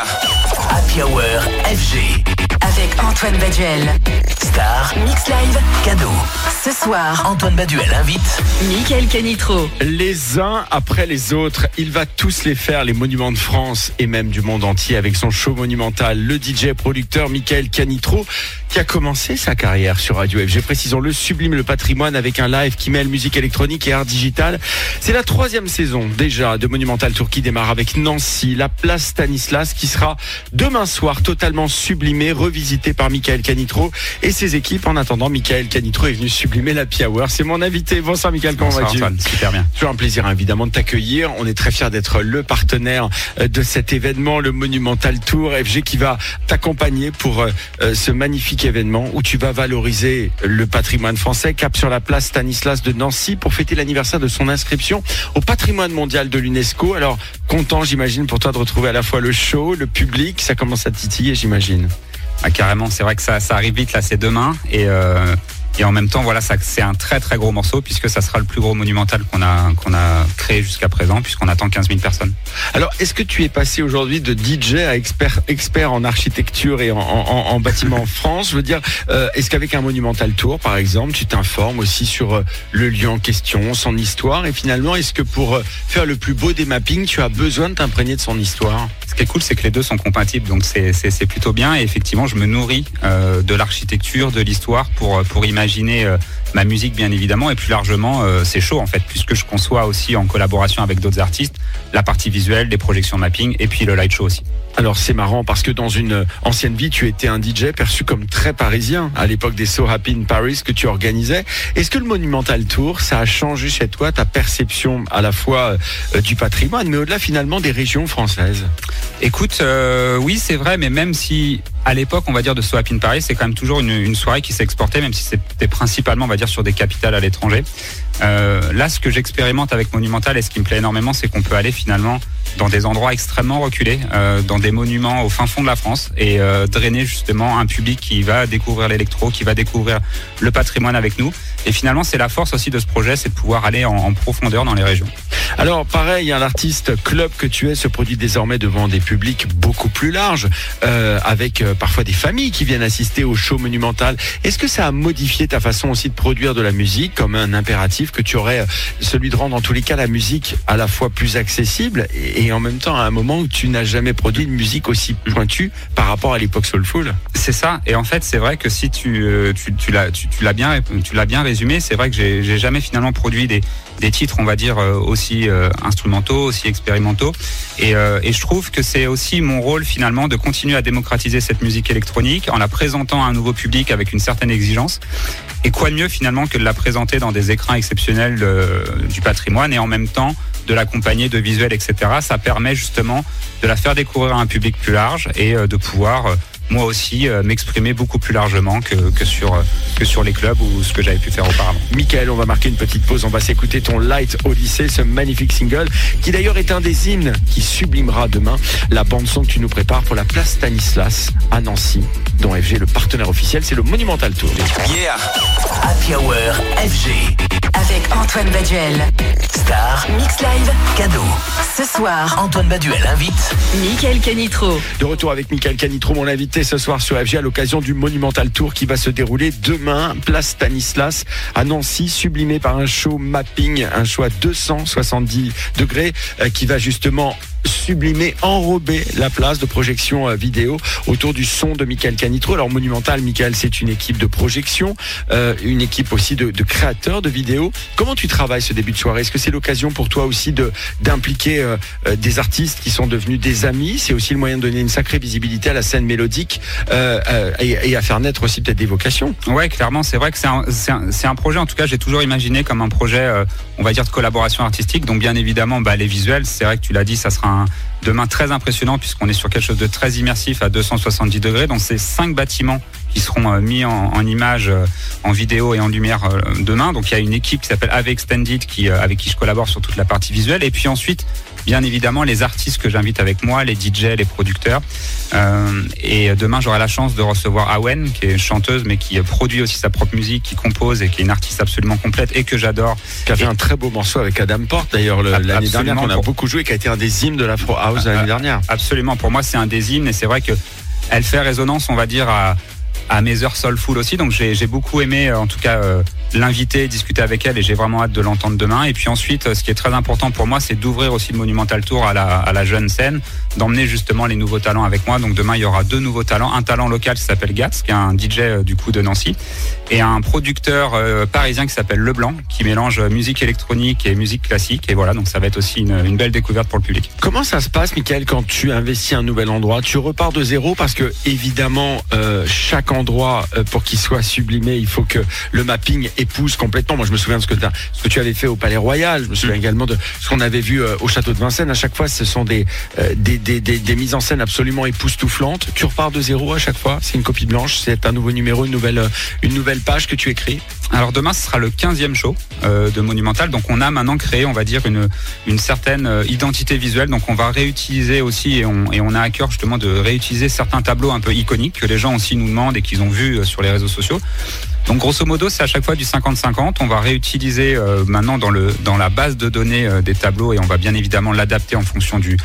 Happy Hour FG. Avec Antoine Baduel. Star. Mix Live. Cadeau. Ce soir, Antoine Baduel invite. Michael Canitro. Les uns après les autres, il va tous les faire, les monuments de France et même du monde entier avec son show monumental. Le DJ producteur Michael Canitro qui a commencé sa carrière sur Radio FG. Précisons-le, sublime le patrimoine avec un live qui mêle musique électronique et art digital. C'est la troisième saison déjà de Monumental Tour qui démarre avec Nancy, la place Stanislas qui sera demain soir totalement sublimée, revisitée par Michael Canitro et ses équipes. En attendant, Michael Canitro est venu sublimer la Hour. C'est mon invité. Bonsoir Michael, comment Bonsoir vas-tu super bien. Toujours un plaisir évidemment de t'accueillir. On est très fiers d'être le partenaire euh, de cet événement, le Monumental Tour FG qui va t'accompagner pour euh, euh, ce magnifique événement où tu vas valoriser le patrimoine français. Cap sur la place Stanislas de Nancy pour fêter l'anniversaire de son inscription au patrimoine mondial de l'UNESCO. Alors content j'imagine pour toi de retrouver à la fois le show, le public. Ça commence à titiller j'imagine. Ah, carrément, c'est vrai que ça, arrive vite là, c'est demain. Et euh, et en même temps, voilà, c'est un très très gros morceau puisque ça sera le plus gros monumental qu'on a qu'on a créé jusqu'à présent puisqu'on attend 15 000 personnes. Alors, est-ce que tu es passé aujourd'hui de DJ à expert, expert en architecture et en, en, en bâtiment en France? Je veux dire, euh, est-ce qu'avec un Monumental Tour, par exemple, tu t'informes aussi sur euh, le lieu en question, son histoire? Et finalement, est-ce que pour euh, faire le plus beau des mappings, tu as besoin de t'imprégner de son histoire? Ce qui est cool, c'est que les deux sont compatibles, donc c'est plutôt bien. Et effectivement, je me nourris euh, de l'architecture, de l'histoire pour pour imaginer euh, ma musique, bien évidemment, et plus largement, euh, c'est chaud en fait, puisque je conçois aussi en collaboration avec d'autres artistes la partie visuelle, les projections mapping, et puis le light show aussi. Alors c'est marrant parce que dans une ancienne vie, tu étais un DJ perçu comme très parisien à l'époque des So Happy in Paris que tu organisais. Est-ce que le Monumental Tour, ça a changé chez toi ta perception à la fois euh, du patrimoine, mais au-delà finalement des régions françaises? Écoute, euh, oui, c'est vrai, mais même si à l'époque, on va dire de So Happy in Paris, c'est quand même toujours une, soirée qui s'exportait, même si c'était principalement, on va dire, sur des capitales à l'étranger. Euh, là, ce que j'expérimente avec Monumental et ce qui me plaît énormément, c'est qu'on peut aller finalement dans des endroits extrêmement reculés, euh, dans des monuments au fin fond de la France, et euh, drainer justement un public qui va découvrir l'électro, qui va découvrir le patrimoine avec nous. Et finalement, c'est la force aussi de ce projet, c'est de pouvoir aller en, profondeur dans les régions. Alors pareil, un artiste club que tu es se produit désormais devant des publics beaucoup plus larges, euh, avec parfois des familles qui viennent assister au show monumental. Est-ce que ça a modifié ta façon aussi de produire de la musique comme un impératif que tu aurais, celui de rendre en tous les cas la musique à la fois plus accessible et, et en même temps à un moment où tu n'as jamais produit une musique aussi pointue par rapport à l'époque soulful C'est ça. Et en fait, c'est vrai que si tu, euh, tu, tu l'as bien, tu l'as bien résumé, c'est vrai que j'ai jamais finalement produit des, des titres, on va dire, euh, aussi euh, instrumentaux, aussi expérimentaux. Et, et je trouve que c'est aussi mon rôle finalement de continuer à démocratiser cette musique électronique en la présentant à un nouveau public avec une certaine exigence. Et quoi de mieux finalement que de la présenter dans des écrans exceptionnels du patrimoine et en même temps de l'accompagner de visuels, etc. permet justement de la faire découvrir à un public plus large et euh, de pouvoir euh, moi aussi euh, m'exprimer beaucoup plus largement que, que sur euh, que sur les clubs ou ce que j'avais pu faire auparavant. Michael, on va marquer une petite pause. On va s'écouter ton Light Odyssey, ce magnifique single, qui d'ailleurs est un des hymnes qui sublimera demain la bande-son que tu nous prépares pour la place Stanislas à Nancy, dont FG est le partenaire officiel. C'est le Monumental Tour. Yeah. Happy Hour FG. Avec Antoine Baduel. Star. Mix Live. Cadeau. Ce soir, Antoine Baduel invite. Michael Canitro. De retour avec Michael Canitro, mon invité ce soir sur FG à l'occasion du Monumental Tour qui va se dérouler demain, place Stanislas à Nancy, sublimé par un show mapping, un show à 270 degrés euh, qui va justement sublimer, enrober la place de projection euh, vidéo autour du son de Michael Canitro. Alors Monumental, Michael, c'est une équipe de projection, euh, une équipe aussi de, créateurs de vidéos. Comment tu travailles ce début de soirée? Est-ce que c'est l'occasion pour toi aussi de d'impliquer euh, des artistes qui sont devenus des amis? C'est aussi le moyen de donner une sacrée visibilité à la scène mélodique et, à faire naître aussi peut-être des vocations. Ouais, clairement, c'est vrai que c'est un, projet, en tout cas, j'ai toujours imaginé comme un projet, on va dire, de collaboration artistique. Donc, bien évidemment, bah, les visuels, c'est vrai que tu l'as dit, ça sera un demain très impressionnant puisqu'on est sur quelque chose de très immersif à 270 degrés. Donc, c'est cinq bâtiments qui seront euh, mis en, en images, euh, en vidéo et en lumière euh, demain. Donc il y a une équipe qui s'appelle Ave Extended qui, avec qui je collabore sur toute la partie visuelle. Et puis ensuite, bien évidemment, les artistes que j'invite avec moi, les DJ, les producteurs. Euh, et demain, j'aurai la chance de recevoir Awen, qui est chanteuse, mais qui produit aussi sa propre musique, qui compose et qui est une artiste absolument complète et que j'adore. Qui a fait un très beau morceau avec Adam Porte d'ailleurs l'année dernière qu'on a beaucoup joué, qui a été un des hymnes de l'Afro House l'année dernière. Absolument. Pour moi, c'est un des hymnes et c'est vrai que elle fait résonance, on va dire, à, à mes heures soulful aussi. Donc j'ai beaucoup aimé, euh, en tout cas, euh, l'inviter, discuter avec elle et j'ai vraiment hâte de l'entendre demain. Et puis ensuite, euh, ce qui est très important pour moi, c'est d'ouvrir aussi le Monumental Tour à la, à la jeune scène, d'emmener justement les nouveaux talents avec moi. Donc demain, il y aura deux nouveaux talents. Un talent local qui s'appelle Gats, qui est un DJ euh, du coup de Nancy, et un producteur euh, parisien qui s'appelle Leblanc, qui mélange euh, musique électronique et musique classique. Et voilà, donc ça va être aussi une, une belle découverte pour le public. Comment ça se passe, Michael, quand tu investis un nouvel endroit? Tu repars de zéro parce que évidemment, euh, chaque endroit euh, pour qu'il soit sublimé, il faut que le mapping épouse complètement. Moi, je me souviens de ce que, t'as- ce que tu avais fait au Palais Royal. Je me souviens également de ce qu'on avait vu au château de Vincennes. À chaque fois, ce sont des, des, des, des, mises en scène absolument époustouflantes. Tu repars de zéro à chaque fois. C'est une copie blanche. C'est un nouveau numéro, une nouvelle, euh, une nouvelle page que tu écris. Alors demain, ce sera le 15e show euh, de Monumental. Donc on a maintenant créé, on va dire, une, une certaine euh, identité visuelle. Donc on va réutiliser aussi, et on, et on a à cœur justement de réutiliser certains tableaux un peu iconiques que les gens aussi nous demandent et qu'ils ont vus sur les réseaux sociaux. Donc grosso modo, c'est à chaque fois du 50-50. On va réutiliser maintenant dans, le, dans la base de données des tableaux et on va bien évidemment l'adapter en fonction du,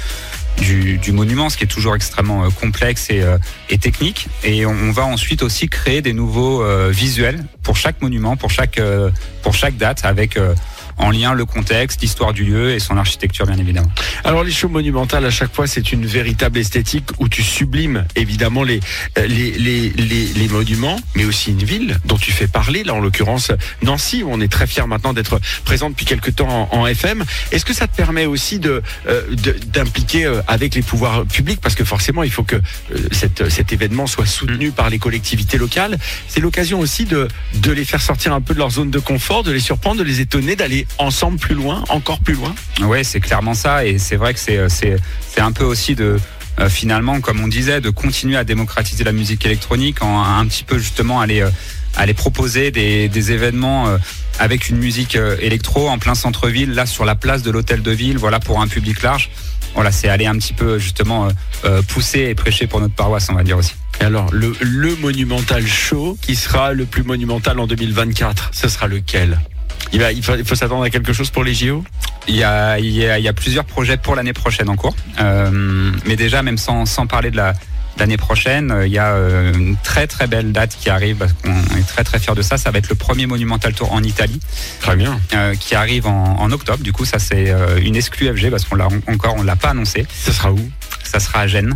du, monument, ce qui est toujours extrêmement euh, complexe et, euh, et technique. Et on, va ensuite aussi créer des nouveaux euh, visuels pour chaque monument, pour chaque, pour chaque date, avec en lien le contexte, l'histoire du lieu et son architecture, bien évidemment. Alors les shows monumentales à chaque fois c'est une véritable esthétique où tu sublimes évidemment les, euh, monuments mais aussi une ville dont tu fais parler là en l'occurrence Nancy où on est très fier maintenant d'être présent depuis quelques temps en, FM. Est-ce que ça te permet aussi euh, d'impliquer euh, avec les pouvoirs publics? Parce que forcément il faut que cet événement soit soutenu par les collectivités locales. C'est l'occasion aussi de les faire sortir un peu de leur zone de confort, de les surprendre, de les étonner, d'aller ensemble plus loin, encore plus loin. Ouais, c'est clairement ça, et c'est vrai que c'est euh, c'est c'est un peu aussi de euh, finalement, comme on disait, de continuer à démocratiser la musique électronique, en un petit peu justement aller euh, aller proposer des, des événements euh, avec une musique électro en plein centre-ville, là sur la place de l'hôtel de ville, voilà pour un public large. Voilà, c'est aller un petit peu justement pousser et prêcher pour notre paroisse, on va dire aussi. Et alors, le, le Monumental Show qui sera le plus monumental en 2024, ce sera lequel? Il, va, il faut, s'attendre à quelque chose pour les JO Il y a, il y a, il y a plusieurs projets pour l'année prochaine en cours. Euh, mais déjà, même sans, sans parler de la de l'année prochaine, euh, il y a euh, une très très belle date qui arrive parce qu'on est très très fiers de ça. Ça va être le premier Monumental Tour en Italie Très bien. euh, qui arrive en, en octobre. Du coup, ça c'est une exclue FG parce qu'on l'a encore on l'a pas annoncé. Ce sera où? Ça sera à Gênes.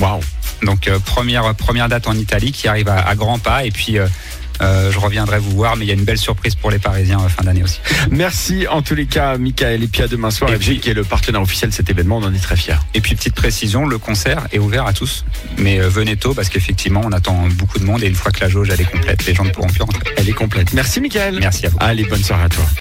Waouh Donc euh, première première date en Italie qui arrive à, à grands pas et puis euh, je reviendrai vous voir, mais il y a une belle surprise pour les Parisiens euh, fin d'année aussi. Merci en tous les cas, Michael. Et puis à demain soir, Et FG puis- qui est le partenaire officiel de cet événement, on en est très fiers. Et puis petite précision, le concert est ouvert à tous, mais euh, venez tôt parce qu'effectivement on attend beaucoup de monde et une fois que la jauge elle est complète, les gens ne pourront plus rentrer. Elle est complète. Merci, Michael. Merci à vous. Allez, bonne soirée à toi.